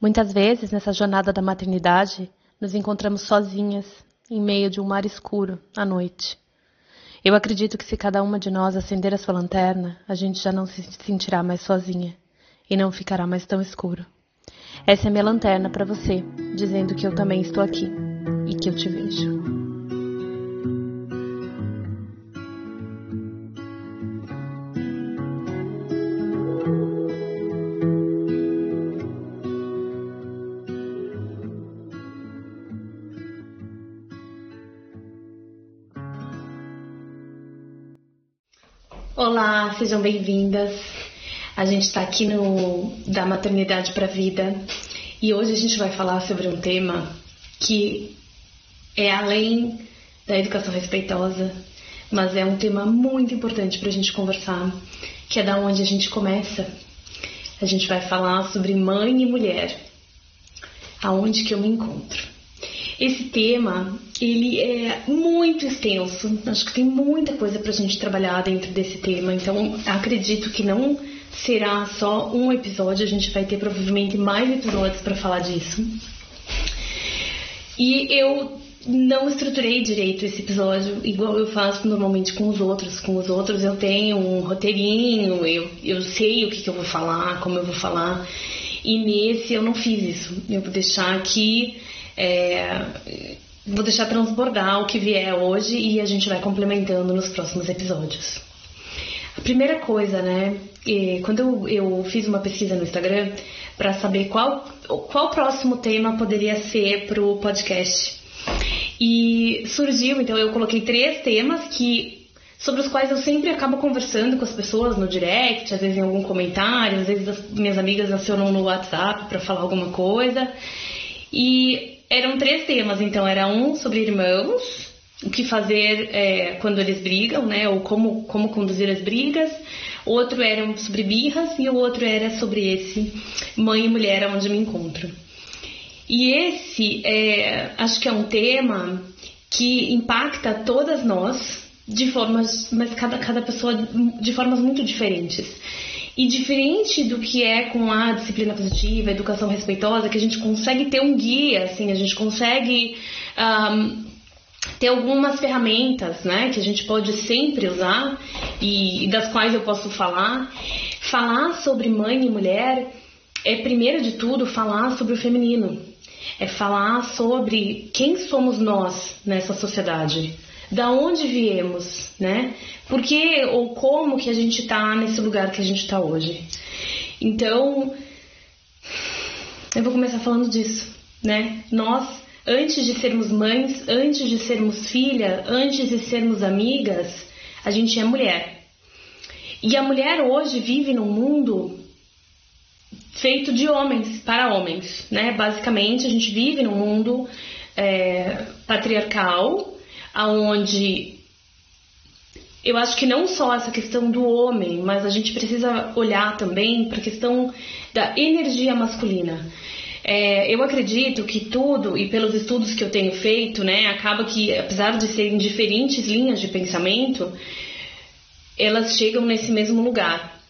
Muitas vezes, nessa jornada da maternidade, nos encontramos sozinhas, em meio de um mar escuro, à noite. Eu acredito que se cada uma de nós acender a sua lanterna, a gente já não se sentirá mais sozinha e não ficará mais tão escuro. Essa é minha lanterna para você, dizendo que eu também estou aqui e que eu te vejo. Sejam bem-vindas. A gente está aqui no da maternidade para a vida e hoje a gente vai falar sobre um tema que é além da educação respeitosa, mas é um tema muito importante para a gente conversar, que é da onde a gente começa. A gente vai falar sobre mãe e mulher, aonde que eu me encontro. Esse tema, ele é muito extenso. Acho que tem muita coisa para a gente trabalhar dentro desse tema. Então, acredito que não será só um episódio. A gente vai ter provavelmente mais episódios para falar disso. E eu não estruturei direito esse episódio, igual eu faço normalmente com os outros. Com os outros eu tenho um roteirinho, eu, eu sei o que, que eu vou falar, como eu vou falar. E nesse eu não fiz isso. Eu vou deixar aqui é, vou deixar transbordar o que vier hoje e a gente vai complementando nos próximos episódios. A primeira coisa, né? Quando eu, fiz uma pesquisa no Instagram para saber qual qual próximo tema poderia ser para o podcast. E surgiu, então eu coloquei três temas que sobre os quais eu sempre acabo conversando com as pessoas no direct, às vezes em algum comentário, às vezes as minhas amigas acionam no WhatsApp para falar alguma coisa. E eram três temas, então era um sobre irmãos, o que fazer é, quando eles brigam, né? Ou como, como conduzir as brigas. Outro era sobre birras e o outro era sobre esse mãe e mulher onde me encontro. E esse é, acho que é um tema que impacta todas nós de formas, mas cada, cada pessoa de formas muito diferentes. E diferente do que é com a disciplina positiva, a educação respeitosa, que a gente consegue ter um guia, assim, a gente consegue um, ter algumas ferramentas, né, que a gente pode sempre usar e, e das quais eu posso falar. Falar sobre mãe e mulher é, primeiro de tudo, falar sobre o feminino. É falar sobre quem somos nós nessa sociedade da onde viemos, né? Por que ou como que a gente está nesse lugar que a gente está hoje. Então, eu vou começar falando disso, né? Nós, antes de sermos mães, antes de sermos filha, antes de sermos amigas, a gente é mulher. E a mulher hoje vive num mundo feito de homens para homens, né? Basicamente, a gente vive num mundo é, patriarcal, aonde eu acho que não só essa questão do homem, mas a gente precisa olhar também para a questão da energia masculina. É, eu acredito que tudo, e pelos estudos que eu tenho feito, né, acaba que, apesar de serem diferentes linhas de pensamento, elas chegam nesse mesmo lugar.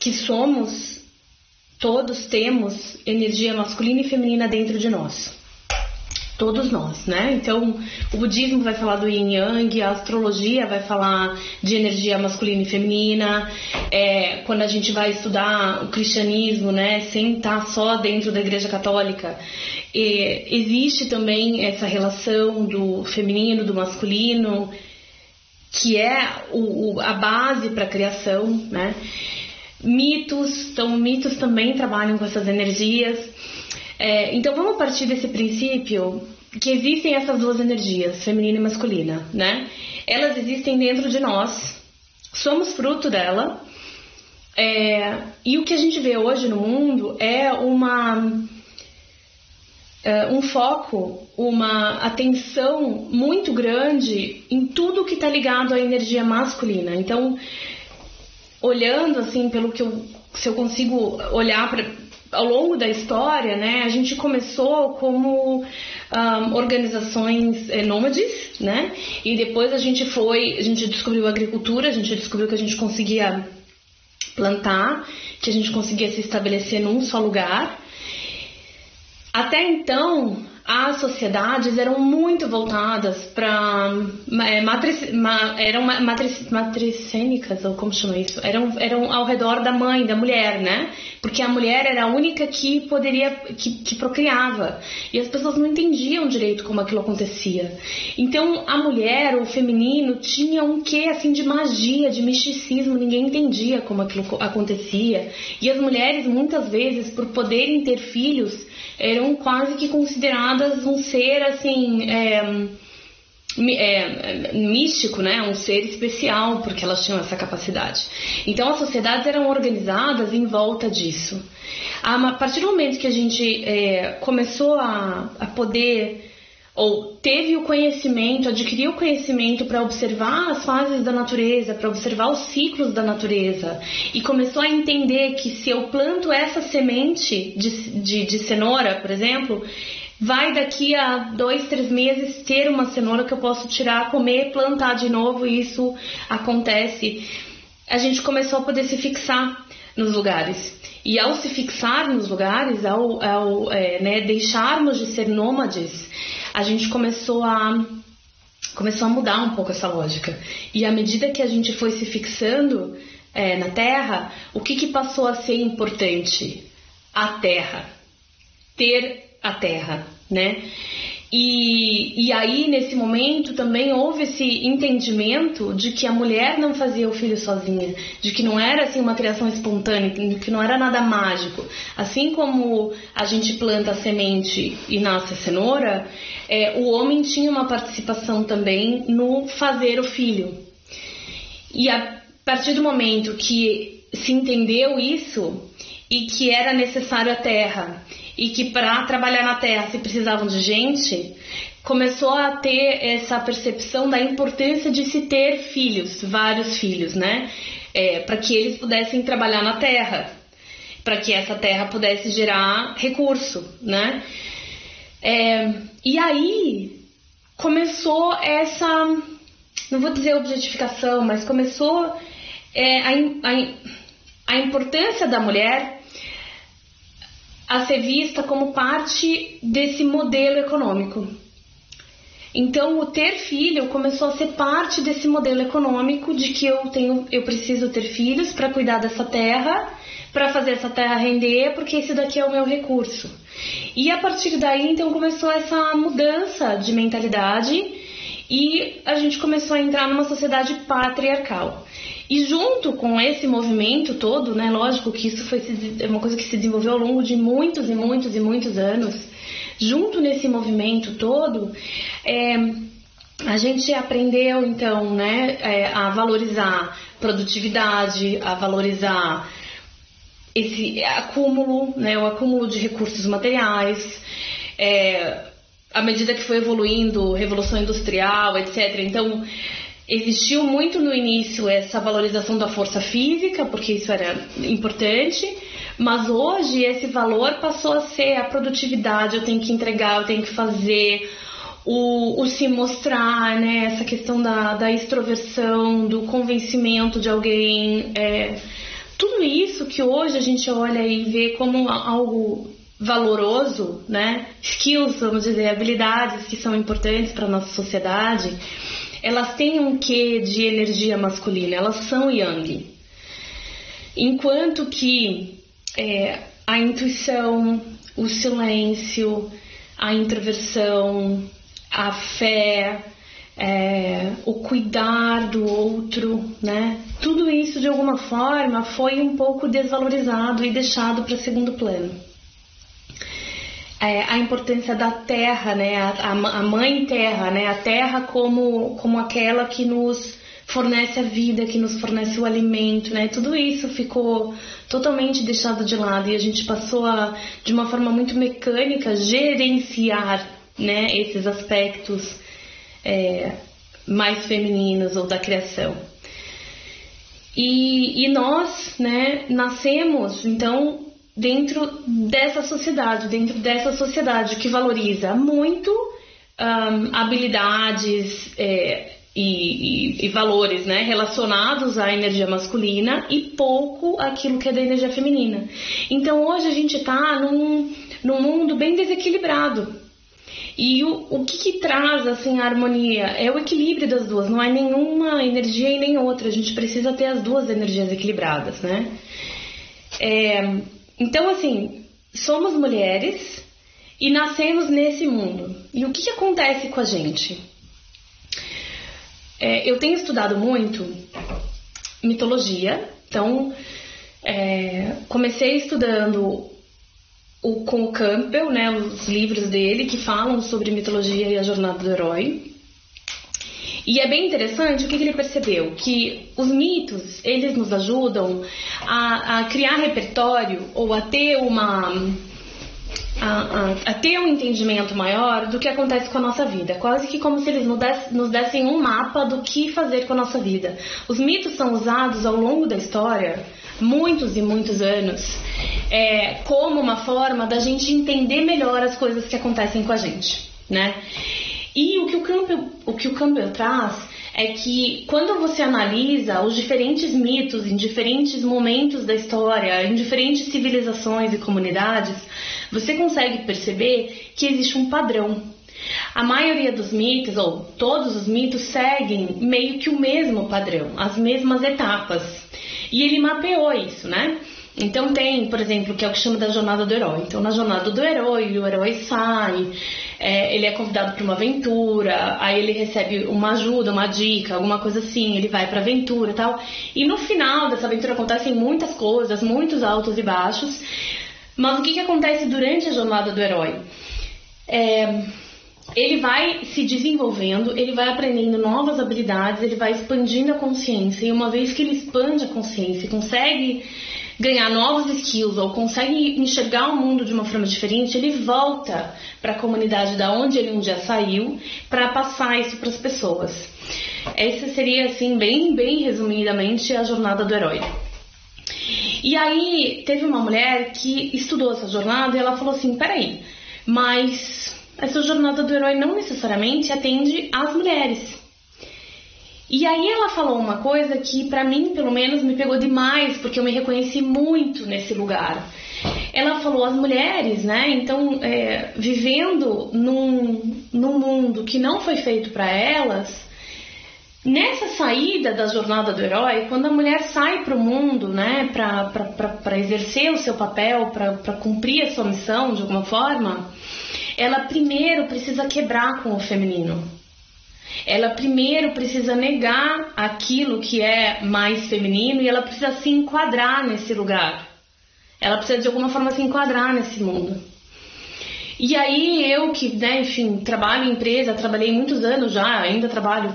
Que somos, todos temos energia masculina e feminina dentro de nós todos nós, né? Então, o budismo vai falar do yin yang, a astrologia vai falar de energia masculina e feminina. É, quando a gente vai estudar o cristianismo, né, sem estar só dentro da Igreja Católica, é, existe também essa relação do feminino, do masculino, que é o, o, a base para a criação, né? Mitos, então mitos também trabalham com essas energias. É, então vamos partir desse princípio que existem essas duas energias, feminina e masculina, né? Elas existem dentro de nós, somos fruto dela. É, e o que a gente vê hoje no mundo é uma é, um foco, uma atenção muito grande em tudo que está ligado à energia masculina. Então, olhando assim pelo que eu, se eu consigo olhar para ao longo da história, né, a gente começou como um, organizações é, nômades, né, e depois a gente foi, a gente descobriu a agricultura, a gente descobriu que a gente conseguia plantar, que a gente conseguia se estabelecer num só lugar. Até então, as sociedades eram muito voltadas para é, matriz, ma, eram matriz, matricênicas ou como chama isso? Eram eram ao redor da mãe da mulher né? Porque a mulher era a única que poderia que, que procriava. E as pessoas não entendiam direito como aquilo acontecia. Então a mulher o feminino tinha um quê assim de magia de misticismo. Ninguém entendia como aquilo acontecia. E as mulheres muitas vezes por poderem ter filhos eram quase que consideradas um ser assim. É, é, místico, né? Um ser especial, porque elas tinham essa capacidade. Então as sociedades eram organizadas em volta disso. A partir do momento que a gente é, começou a, a poder ou teve o conhecimento, adquiriu o conhecimento para observar as fases da natureza, para observar os ciclos da natureza e começou a entender que se eu planto essa semente de, de, de cenoura, por exemplo, vai daqui a dois, três meses ter uma cenoura que eu posso tirar, comer, plantar de novo e isso acontece. A gente começou a poder se fixar nos lugares. E ao se fixar nos lugares, ao, ao é, né, deixarmos de ser nômades, a gente começou a começou a mudar um pouco essa lógica. E à medida que a gente foi se fixando é, na Terra, o que, que passou a ser importante? A Terra. Ter a Terra, né? E, e aí, nesse momento, também houve esse entendimento de que a mulher não fazia o filho sozinha, de que não era assim uma criação espontânea, de que não era nada mágico. Assim como a gente planta a semente e nasce a cenoura, é, o homem tinha uma participação também no fazer o filho. E a partir do momento que se entendeu isso e que era necessário a terra e que para trabalhar na terra se precisavam de gente, começou a ter essa percepção da importância de se ter filhos, vários filhos, né? É, para que eles pudessem trabalhar na terra, para que essa terra pudesse gerar recurso, né? É, e aí começou essa, não vou dizer objetificação, mas começou é, a, a, a importância da mulher a ser vista como parte desse modelo econômico. Então, o ter filho começou a ser parte desse modelo econômico de que eu tenho, eu preciso ter filhos para cuidar dessa terra, para fazer essa terra render, porque esse daqui é o meu recurso. E a partir daí, então, começou essa mudança de mentalidade e a gente começou a entrar numa sociedade patriarcal. E junto com esse movimento todo, né, lógico que isso foi é uma coisa que se desenvolveu ao longo de muitos e muitos e muitos anos, junto nesse movimento todo, é, a gente aprendeu então né, é, a valorizar produtividade, a valorizar esse acúmulo, né, o acúmulo de recursos materiais, é, à medida que foi evoluindo, revolução industrial, etc. Então Existiu muito no início essa valorização da força física, porque isso era importante, mas hoje esse valor passou a ser a produtividade, eu tenho que entregar, eu tenho que fazer, o, o se mostrar, né? Essa questão da, da extroversão, do convencimento de alguém. É, tudo isso que hoje a gente olha e vê como algo valoroso, né? Skills, vamos dizer, habilidades que são importantes para nossa sociedade elas têm um quê de energia masculina, elas são yang. Enquanto que é, a intuição, o silêncio, a introversão, a fé, é, o cuidar do outro, né? Tudo isso de alguma forma foi um pouco desvalorizado e deixado para segundo plano é, a importância da terra, né, a, a, mãe terra, né, a terra como, como aquela que nos fornece a vida, que nos fornece o alimento, né, tudo isso ficou totalmente deixado de lado e a gente passou a, de uma forma muito mecânica, gerenciar, né, esses aspectos é, mais femininos ou da criação. E, e nós, né, nascemos, então, dentro dessa sociedade, dentro dessa sociedade que valoriza muito um, habilidades é, e, e, e, valores né, relacionados à energia masculina e pouco aquilo que é da energia feminina. Então hoje a gente está num, num mundo bem desequilibrado. E o, o que, que, traz assim a harmonia? É o equilíbrio das duas, não é nenhuma energia e nem outra. A gente precisa ter as duas energias equilibradas, né? É, então, assim, somos mulheres e nascemos nesse mundo. E o que, que acontece com a gente? É, eu tenho estudado muito mitologia, então é, comecei estudando o, com o Campbell, né, os livros dele que falam sobre mitologia e a jornada do herói. E é bem interessante o que, que ele percebeu, que os mitos, eles nos ajudam a, a criar repertório ou a ter uma a, a, a, ter um entendimento maior do que acontece com a nossa vida. Quase que como se eles nos dessem, nos dessem um mapa do que fazer com a nossa vida. Os mitos são usados ao longo da história, muitos e muitos anos, é, como uma forma da gente entender melhor as coisas que acontecem com a gente, né? E o que o Campbell, o que o Campbell traz é que quando você analisa os diferentes mitos em diferentes momentos da história, em diferentes civilizações e comunidades, você consegue perceber que existe um padrão. A maioria dos mitos, ou todos os mitos, seguem meio que o mesmo padrão, as mesmas etapas. E ele mapeou isso, né? Então tem, por exemplo, que é o que chama da jornada do herói. Então na jornada do herói, o herói sai, é, ele é convidado para uma aventura, aí ele recebe uma ajuda, uma dica, alguma coisa assim, ele vai para aventura e tal. E no final dessa aventura acontecem muitas coisas, muitos altos e baixos. Mas o que, que acontece durante a jornada do herói? É, ele vai se desenvolvendo, ele vai aprendendo novas habilidades, ele vai expandindo a consciência. E uma vez que ele expande a consciência, consegue ganhar novos skills ou consegue enxergar o mundo de uma forma diferente, ele volta para a comunidade da onde ele um dia saiu para passar isso para as pessoas. Essa seria assim bem bem resumidamente a jornada do herói. E aí teve uma mulher que estudou essa jornada e ela falou assim, peraí, mas essa jornada do herói não necessariamente atende às mulheres. E aí ela falou uma coisa que para mim, pelo menos, me pegou demais, porque eu me reconheci muito nesse lugar. Ela falou as mulheres, né? Então, é, vivendo num, num mundo que não foi feito para elas, nessa saída da jornada do herói, quando a mulher sai para o mundo, né, para exercer o seu papel, para cumprir a sua missão de alguma forma, ela primeiro precisa quebrar com o feminino ela primeiro precisa negar aquilo que é mais feminino e ela precisa se enquadrar nesse lugar. Ela precisa de alguma forma se enquadrar nesse mundo. E aí eu que, né, enfim, trabalho em empresa, trabalhei muitos anos já, ainda trabalho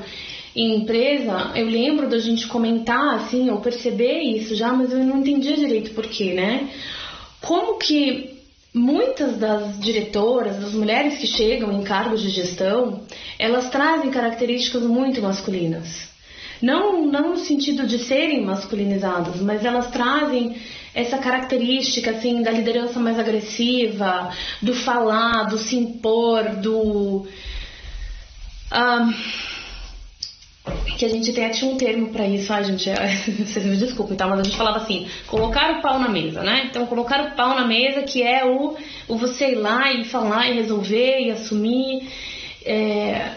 em empresa, eu lembro da gente comentar assim, ou perceber isso já, mas eu não entendia direito por quê, né? Como que Muitas das diretoras, das mulheres que chegam em cargos de gestão, elas trazem características muito masculinas. Não, não no sentido de serem masculinizadas, mas elas trazem essa característica assim da liderança mais agressiva, do falar, do se impor, do uh, que a gente tem tinha um termo para isso, ai gente, vocês me desculpem, tá? Mas a gente falava assim, colocar o pau na mesa, né? Então colocar o pau na mesa que é o, o você ir lá e falar e resolver e assumir. É,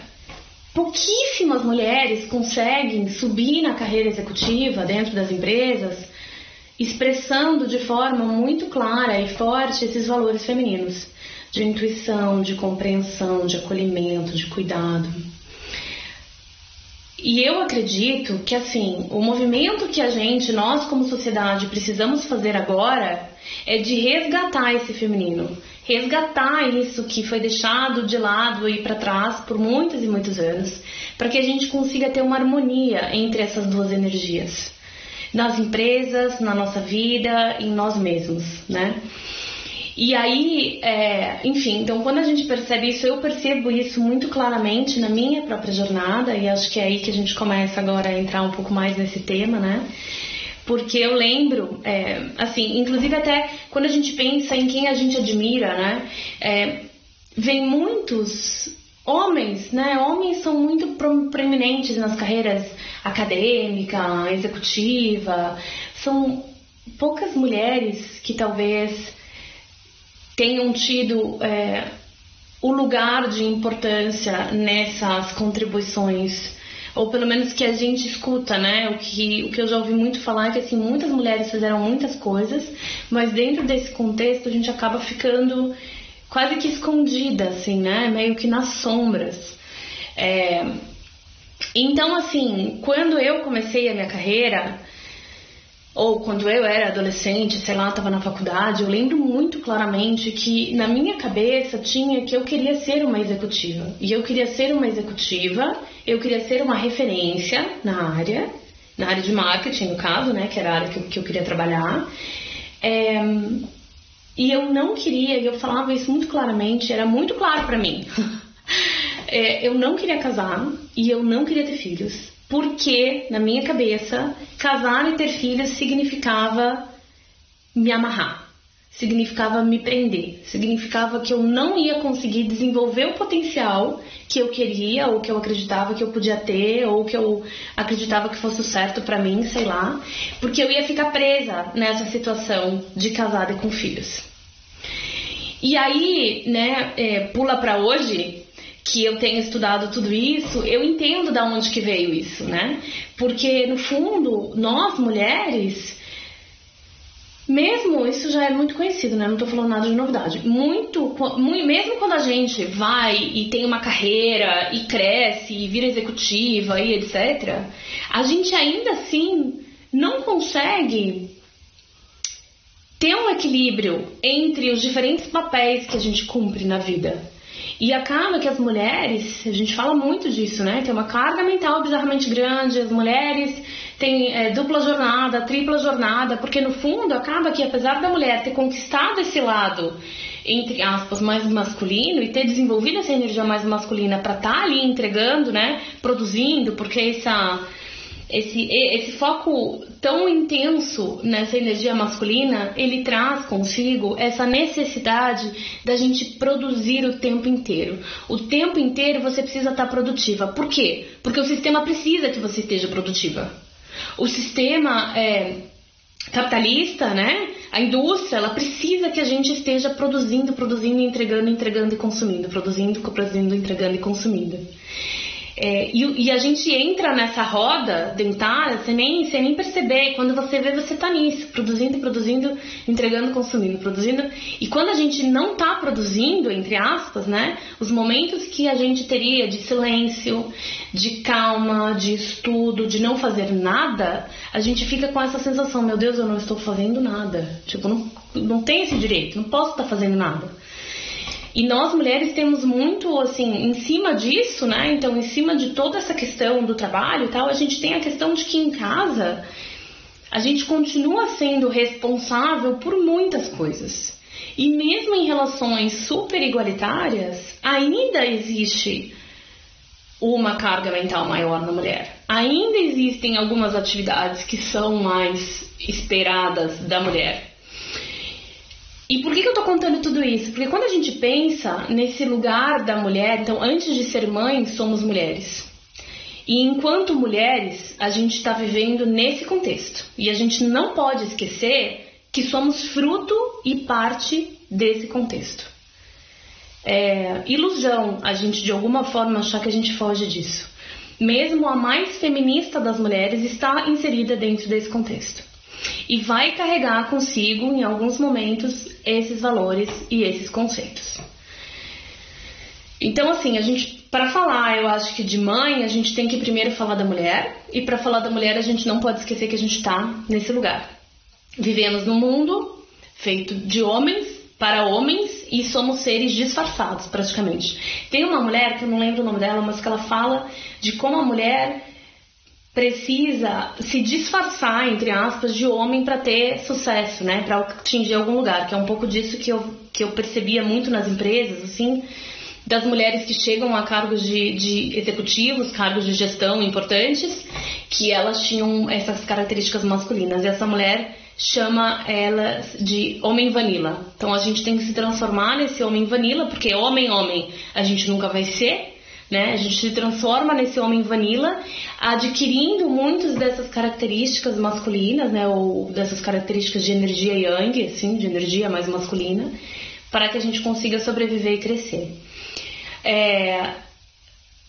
pouquíssimas mulheres conseguem subir na carreira executiva dentro das empresas expressando de forma muito clara e forte esses valores femininos de intuição, de compreensão, de acolhimento, de cuidado. E eu acredito que assim, o movimento que a gente, nós como sociedade, precisamos fazer agora é de resgatar esse feminino, resgatar isso que foi deixado de lado e para trás por muitos e muitos anos, para que a gente consiga ter uma harmonia entre essas duas energias, nas empresas, na nossa vida, em nós mesmos, né? E aí, é, enfim, então quando a gente percebe isso, eu percebo isso muito claramente na minha própria jornada, e acho que é aí que a gente começa agora a entrar um pouco mais nesse tema, né? Porque eu lembro, é, assim, inclusive até quando a gente pensa em quem a gente admira, né? É, vem muitos homens, né? Homens são muito proeminentes nas carreiras acadêmica, executiva. São poucas mulheres que talvez tenham tido é, o lugar de importância nessas contribuições ou pelo menos que a gente escuta, né? O que, o que eu já ouvi muito falar é que assim, muitas mulheres fizeram muitas coisas, mas dentro desse contexto a gente acaba ficando quase que escondida, assim, né? Meio que nas sombras. É... Então, assim, quando eu comecei a minha carreira, ou quando eu era adolescente, sei lá, estava na faculdade, eu lembro muito claramente que na minha cabeça tinha que eu queria ser uma executiva. E eu queria ser uma executiva, eu queria ser uma referência na área, na área de marketing, no caso, né, que era a área que eu, que eu queria trabalhar. É, e eu não queria, e eu falava isso muito claramente, era muito claro para mim. é, eu não queria casar e eu não queria ter filhos porque, na minha cabeça, casar e ter filhos significava me amarrar, significava me prender, significava que eu não ia conseguir desenvolver o potencial que eu queria ou que eu acreditava que eu podia ter ou que eu acreditava que fosse o certo para mim, sei lá, porque eu ia ficar presa nessa situação de casada e com filhos. E aí, né, é, pula para hoje, que eu tenho estudado tudo isso, eu entendo da onde que veio isso, né? Porque no fundo, nós mulheres, mesmo isso já é muito conhecido, né? Não tô falando nada de novidade. Muito, mesmo quando a gente vai e tem uma carreira e cresce e vira executiva e etc, a gente ainda assim não consegue ter um equilíbrio entre os diferentes papéis que a gente cumpre na vida. E acaba que as mulheres, a gente fala muito disso, né? Tem uma carga mental bizarramente grande, as mulheres têm é, dupla jornada, tripla jornada, porque no fundo acaba que apesar da mulher ter conquistado esse lado, entre aspas, mais masculino e ter desenvolvido essa energia mais masculina para estar tá ali entregando, né? Produzindo, porque essa esse, esse foco tão intenso nessa energia masculina, ele traz consigo essa necessidade da gente produzir o tempo inteiro. O tempo inteiro você precisa estar produtiva. Por quê? Porque o sistema precisa que você esteja produtiva. O sistema é, capitalista, né? A indústria, ela precisa que a gente esteja produzindo, produzindo, entregando, entregando e consumindo, produzindo, produzindo, entregando e consumindo. É, e, e, a gente entra nessa roda dentária sem nem, sem nem perceber. Quando você vê, você está nisso, produzindo, produzindo, entregando, consumindo, produzindo. E quando a gente não está produzindo, entre aspas, né, os momentos que a gente teria de silêncio, de calma, de estudo, de não fazer nada, a gente fica com essa sensação: meu Deus, eu não estou fazendo nada. Tipo, não, não tem esse direito, não posso estar fazendo nada. E nós mulheres temos muito, assim, em cima disso, né? Então, em cima de toda essa questão do trabalho e tal, a gente tem a questão de que em casa a gente continua sendo responsável por muitas coisas. E mesmo em relações super igualitárias, ainda existe uma carga mental maior na mulher. Ainda existem algumas atividades que são mais esperadas da mulher. E por que, que eu tô contando tudo isso? Porque quando a gente pensa nesse lugar da mulher, então antes de ser mãe, somos mulheres. E enquanto mulheres, a gente está vivendo nesse contexto. E a gente não pode esquecer que somos fruto e parte desse contexto. É ilusão a gente de alguma forma achar que a gente foge disso. Mesmo a mais feminista das mulheres está inserida dentro desse contexto e vai carregar consigo, em alguns momentos, esses valores e esses conceitos. Então, assim, a gente, para falar, eu acho que de mãe, a gente tem que primeiro falar da mulher, e para falar da mulher, a gente não pode esquecer que a gente está nesse lugar. Vivemos num mundo feito de homens para homens e somos seres disfarçados, praticamente. Tem uma mulher, que eu não lembro o nome dela, mas que ela fala de como a mulher precisa se disfarçar, entre aspas, de homem para ter sucesso, né? Para atingir algum lugar, que é um pouco disso que eu, que eu percebia muito nas empresas, assim, das mulheres que chegam a cargos de, de executivos, cargos de gestão importantes, que elas tinham essas características masculinas. E essa mulher chama elas de homem vanilla. Então a gente tem que se transformar nesse homem vanilla, porque homem, homem, a gente nunca vai ser, né? A gente se transforma nesse homem vanilla, adquirindo muitas dessas características masculinas, né? Ou dessas características de energia yang, assim, de energia mais masculina, para que a gente consiga sobreviver e crescer. É...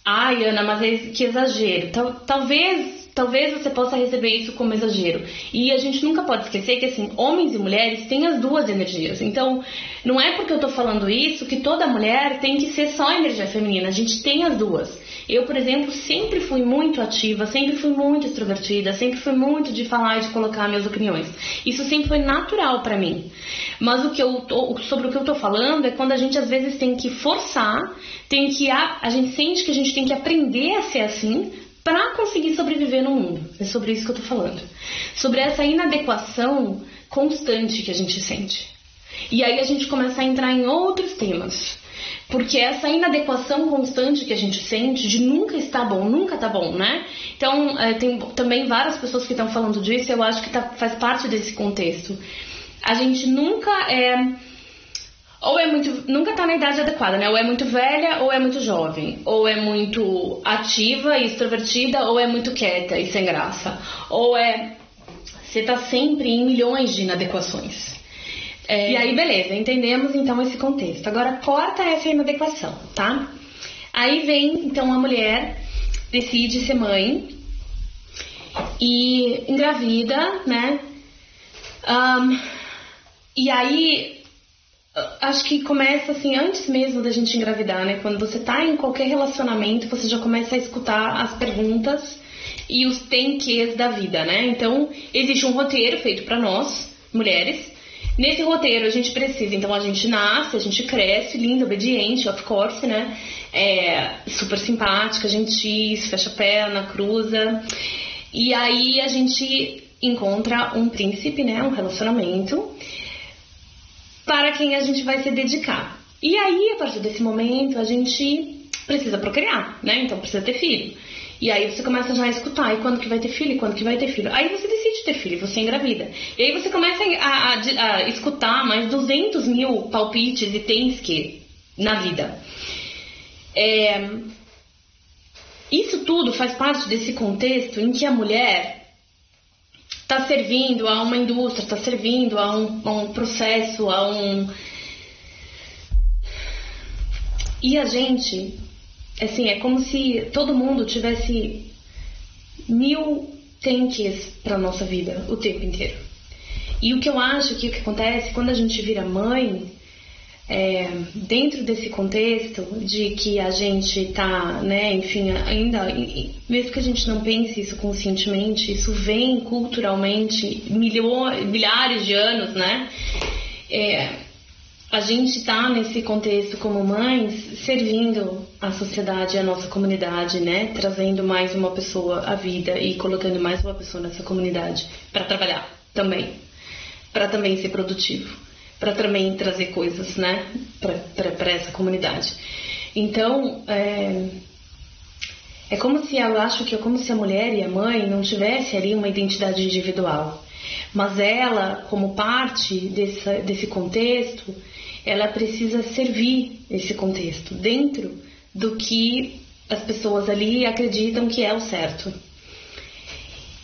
Ai, Ana, mas é que exagero. Talvez talvez você possa receber isso como exagero. E a gente nunca pode esquecer que, assim, homens e mulheres têm as duas energias. Então, não é porque eu tô falando isso que toda mulher tem que ser só energia feminina. A gente tem as duas. Eu, por exemplo, sempre fui muito ativa, sempre fui muito extrovertida, sempre fui muito de falar e de colocar minhas opiniões. Isso sempre foi natural para mim. Mas o que eu tô, sobre o que eu tô falando é quando a gente às vezes tem que forçar, tem que a, a gente sente que a gente tem que aprender a ser assim para conseguir sobreviver no mundo. É sobre isso que eu tô falando. Sobre essa inadequação constante que a gente sente. E aí a gente começa a entrar em outros temas. Porque essa inadequação constante que a gente sente de nunca estar bom, nunca tá bom, né? Então, é, tem também várias pessoas que estão falando disso, eu acho que tá, faz parte desse contexto. A gente nunca é ou é muito. Nunca tá na idade adequada, né? Ou é muito velha ou é muito jovem. Ou é muito ativa e extrovertida, ou é muito quieta e sem graça. Ou é. Você tá sempre em milhões de inadequações. É... E aí, beleza, entendemos então esse contexto. Agora corta essa inadequação, tá? Aí vem então a mulher, decide ser mãe e engravida, né? Um, e aí acho que começa assim antes mesmo da gente engravidar, né? Quando você tá em qualquer relacionamento, você já começa a escutar as perguntas e os tem da vida, né? Então, existe um roteiro feito para nós, mulheres. Nesse roteiro a gente precisa, então a gente nasce, a gente cresce, linda, obediente, of course, né? É, super simpática, gentil, fecha a perna, cruza. E aí a gente encontra um príncipe, né? Um relacionamento para quem a gente vai se dedicar. E aí, a partir desse momento, a gente precisa procriar, né? Então precisa ter filho. E aí você começa já a escutar, e quando que vai ter filho, e quando que vai ter filho. Aí você decide ter filho, você engravida. E aí você começa a, a, a escutar mais 200 mil palpites e tens que na vida. É, isso tudo faz parte desse contexto em que a mulher está servindo a uma indústria, está servindo a um, a um processo, a um. E a gente, assim, é como se todo mundo tivesse mil tanques para nossa vida o tempo inteiro. E o que eu acho que o que acontece quando a gente vira mãe é, dentro desse contexto de que a gente está, né, enfim, ainda, mesmo que a gente não pense isso conscientemente, isso vem culturalmente milhares de anos, né? É, a gente está nesse contexto como mães, servindo a sociedade, a nossa comunidade, né? Trazendo mais uma pessoa à vida e colocando mais uma pessoa nessa comunidade para trabalhar também, para também ser produtivo para também trazer coisas, né, para essa comunidade. Então, é, é como se eu acho que é como se a mulher e a mãe não tivesse ali uma identidade individual, mas ela, como parte desse, desse contexto, ela precisa servir esse contexto dentro do que as pessoas ali acreditam que é o certo.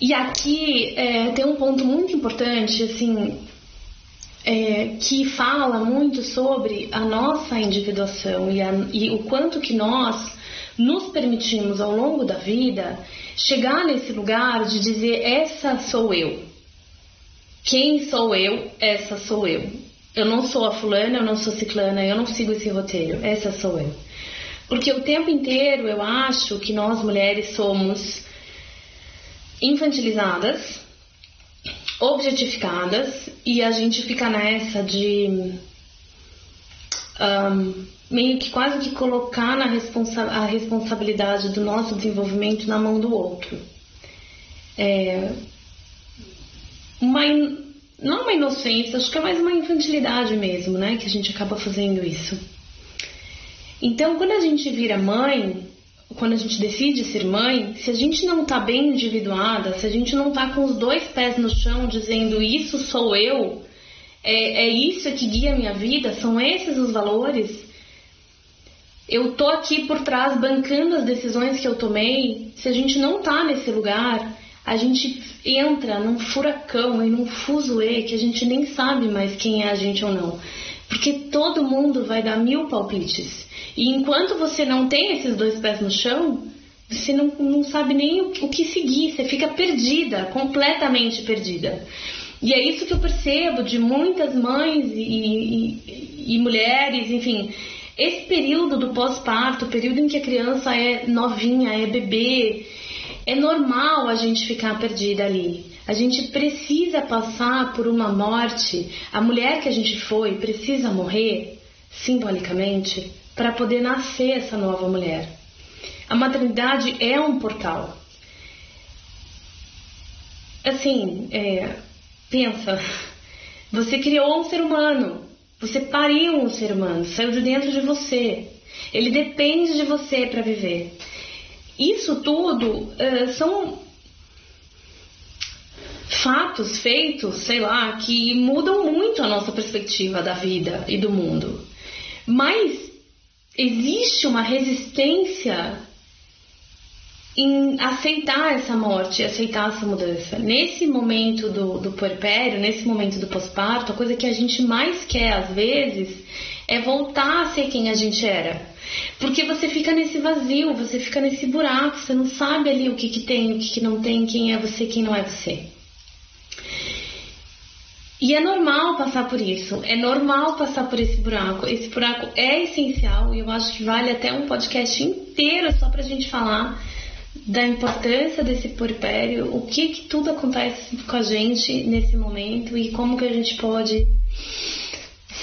E aqui é, tem um ponto muito importante, assim, é, que fala muito sobre a nossa individuação e, a, e o quanto que nós nos permitimos ao longo da vida chegar nesse lugar de dizer essa sou eu. Quem sou eu? Essa sou eu. Eu não sou a fulana, eu não sou ciclana, eu não sigo esse roteiro. Essa sou eu. Porque o tempo inteiro eu acho que nós mulheres somos infantilizadas objetificadas e a gente fica nessa de um, meio que quase que colocar na responsa a responsabilidade do nosso desenvolvimento na mão do outro. É uma não uma inocência, acho que é mais uma infantilidade mesmo, né? Que a gente acaba fazendo isso. Então, quando a gente vira mãe, quando a gente decide ser mãe, se a gente não está bem individuada, se a gente não está com os dois pés no chão dizendo isso sou eu, é, é isso que guia a minha vida, são esses os valores, eu tô aqui por trás bancando as decisões que eu tomei, se a gente não está nesse lugar, a gente entra num furacão e num fuzuê que a gente nem sabe mais quem é a gente ou não. Porque todo mundo vai dar mil palpites. E enquanto você não tem esses dois pés no chão, você não, não sabe nem o, o que seguir, você fica perdida, completamente perdida. E é isso que eu percebo de muitas mães e, e, e mulheres, enfim. Esse período do pós-parto, o período em que a criança é novinha, é bebê, é normal a gente ficar perdida ali. A gente precisa passar por uma morte. A mulher que a gente foi precisa morrer, simbolicamente, para poder nascer essa nova mulher. A maternidade é um portal. Assim, é, pensa, você criou um ser humano, você pariu um ser humano, saiu de dentro de você. Ele depende de você para viver. Isso tudo uh, são fatos feitos, sei lá, que mudam muito a nossa perspectiva da vida e do mundo. Mas existe uma resistência em aceitar essa morte, aceitar essa mudança. Nesse momento do, do puerpério, nesse momento do pós-parto, a coisa que a gente mais quer às vezes é voltar a ser quem a gente era. Porque você fica nesse vazio, você fica nesse buraco, você não sabe ali o que, que tem, o que, que não tem, quem é você, quem não é você. E é normal passar por isso, é normal passar por esse buraco. Esse buraco é essencial e eu acho que vale até um podcast inteiro só pra gente falar da importância desse puerpério, o que, que tudo acontece com a gente nesse momento e como que a gente pode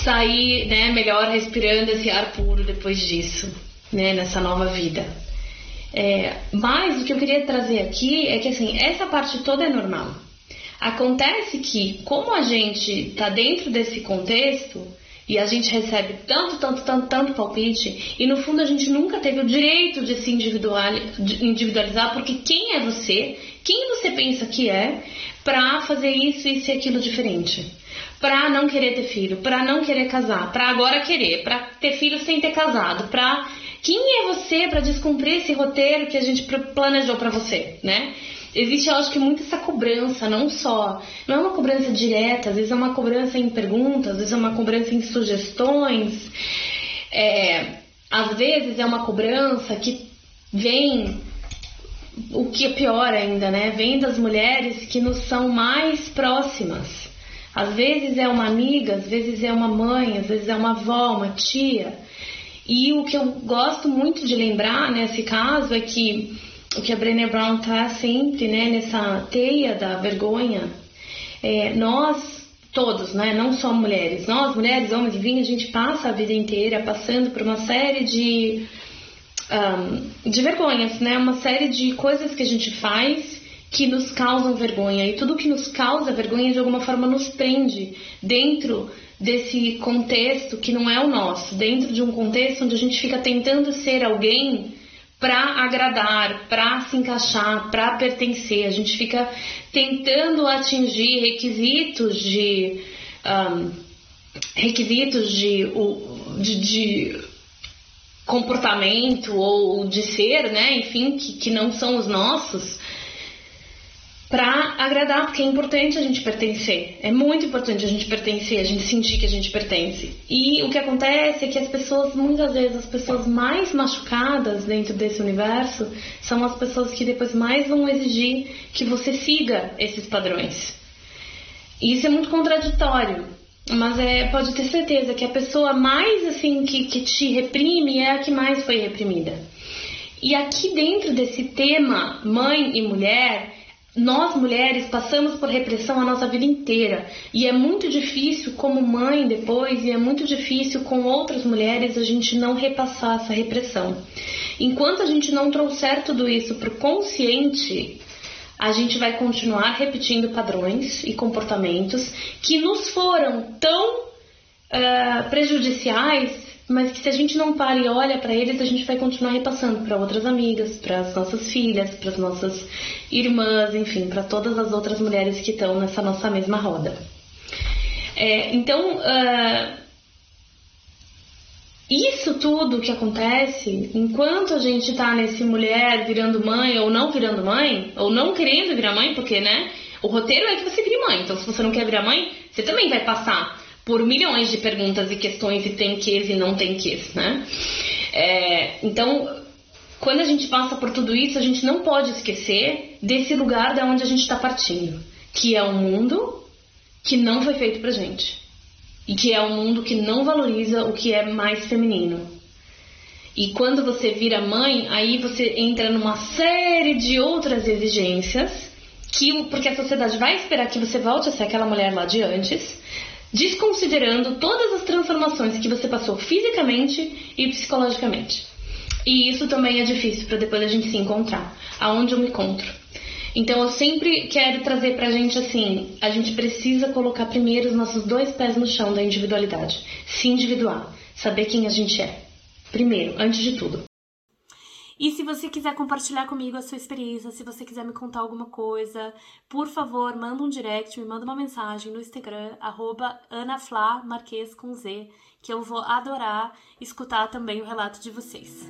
sair né, melhor respirando esse ar puro depois disso, né, nessa nova vida. É, mas o que eu queria trazer aqui é que assim, essa parte toda é normal. Acontece que, como a gente está dentro desse contexto e a gente recebe tanto, tanto, tanto, tanto palpite, e no fundo a gente nunca teve o direito de se individualizar, porque quem é você, quem você pensa que é, para fazer isso, isso e aquilo diferente. Para não querer ter filho, para não querer casar, para agora querer, para ter filho sem ter casado, para quem é você para descumprir esse roteiro que a gente planejou para você, né? Existe, eu acho que, muito essa cobrança, não só. Não é uma cobrança direta, às vezes é uma cobrança em perguntas, às vezes é uma cobrança em sugestões. É, às vezes é uma cobrança que vem, o que é pior ainda, né? Vem das mulheres que nos são mais próximas. Às vezes é uma amiga, às vezes é uma mãe, às vezes é uma avó, uma tia. E o que eu gosto muito de lembrar nesse caso é que o que a Brené Brown está sempre né, nessa teia da vergonha, é, nós todos, né, não só mulheres, nós mulheres, homens, enfim, a gente passa a vida inteira passando por uma série de, um, de vergonhas, né, uma série de coisas que a gente faz que nos causam vergonha. E tudo que nos causa vergonha de alguma forma nos prende dentro desse contexto que não é o nosso, dentro de um contexto onde a gente fica tentando ser alguém para agradar, para se encaixar, para pertencer. A gente fica tentando atingir requisitos de um, requisitos de, de, de, comportamento ou de ser, né? Enfim, que, que não são os nossos para agradar, porque é importante a gente pertencer. É muito importante a gente pertencer, a gente sentir que a gente pertence. E o que acontece é que as pessoas, muitas vezes, as pessoas mais machucadas dentro desse universo são as pessoas que depois mais vão exigir que você siga esses padrões. E isso é muito contraditório. Mas é, pode ter certeza que a pessoa mais assim que, que te reprime é a que mais foi reprimida. E aqui dentro desse tema mãe e mulher, nós mulheres passamos por repressão a nossa vida inteira e é muito difícil, como mãe depois, e é muito difícil com outras mulheres a gente não repassar essa repressão. Enquanto a gente não trouxer tudo isso para o consciente, a gente vai continuar repetindo padrões e comportamentos que nos foram tão uh, prejudiciais mas que se a gente não para e olha para eles, a gente vai continuar repassando para outras amigas, para as nossas filhas, para as nossas irmãs, enfim, para todas as outras mulheres que estão nessa nossa mesma roda. É, então, uh, isso tudo que acontece, enquanto a gente está nesse mulher virando mãe ou não virando mãe, ou não querendo virar mãe, porque, né, o roteiro é que você vire mãe, então se você não quer virar mãe, você também vai passar por milhões de perguntas e questões e tem ques e não tem ques, né? É, então, quando a gente passa por tudo isso, a gente não pode esquecer desse lugar da onde a gente está partindo, que é um mundo que não foi feito pra gente e que é um mundo que não valoriza o que é mais feminino. E quando você vira mãe, aí você entra numa série de outras exigências que porque a sociedade vai esperar que você volte a ser aquela mulher lá de antes, desconsiderando todas as transformações que você passou fisicamente e psicologicamente. E isso também é difícil para depois a gente se encontrar. Aonde eu me encontro? Então eu sempre quero trazer pra gente assim, a gente precisa colocar primeiro os nossos dois pés no chão da individualidade, se individuar, saber quem a gente é. Primeiro, antes de tudo. E se você quiser compartilhar comigo a sua experiência, se você quiser me contar alguma coisa, por favor, manda um direct, me manda uma mensagem no Instagram, arroba anaflamarques com Z, que eu vou adorar escutar também o relato de vocês.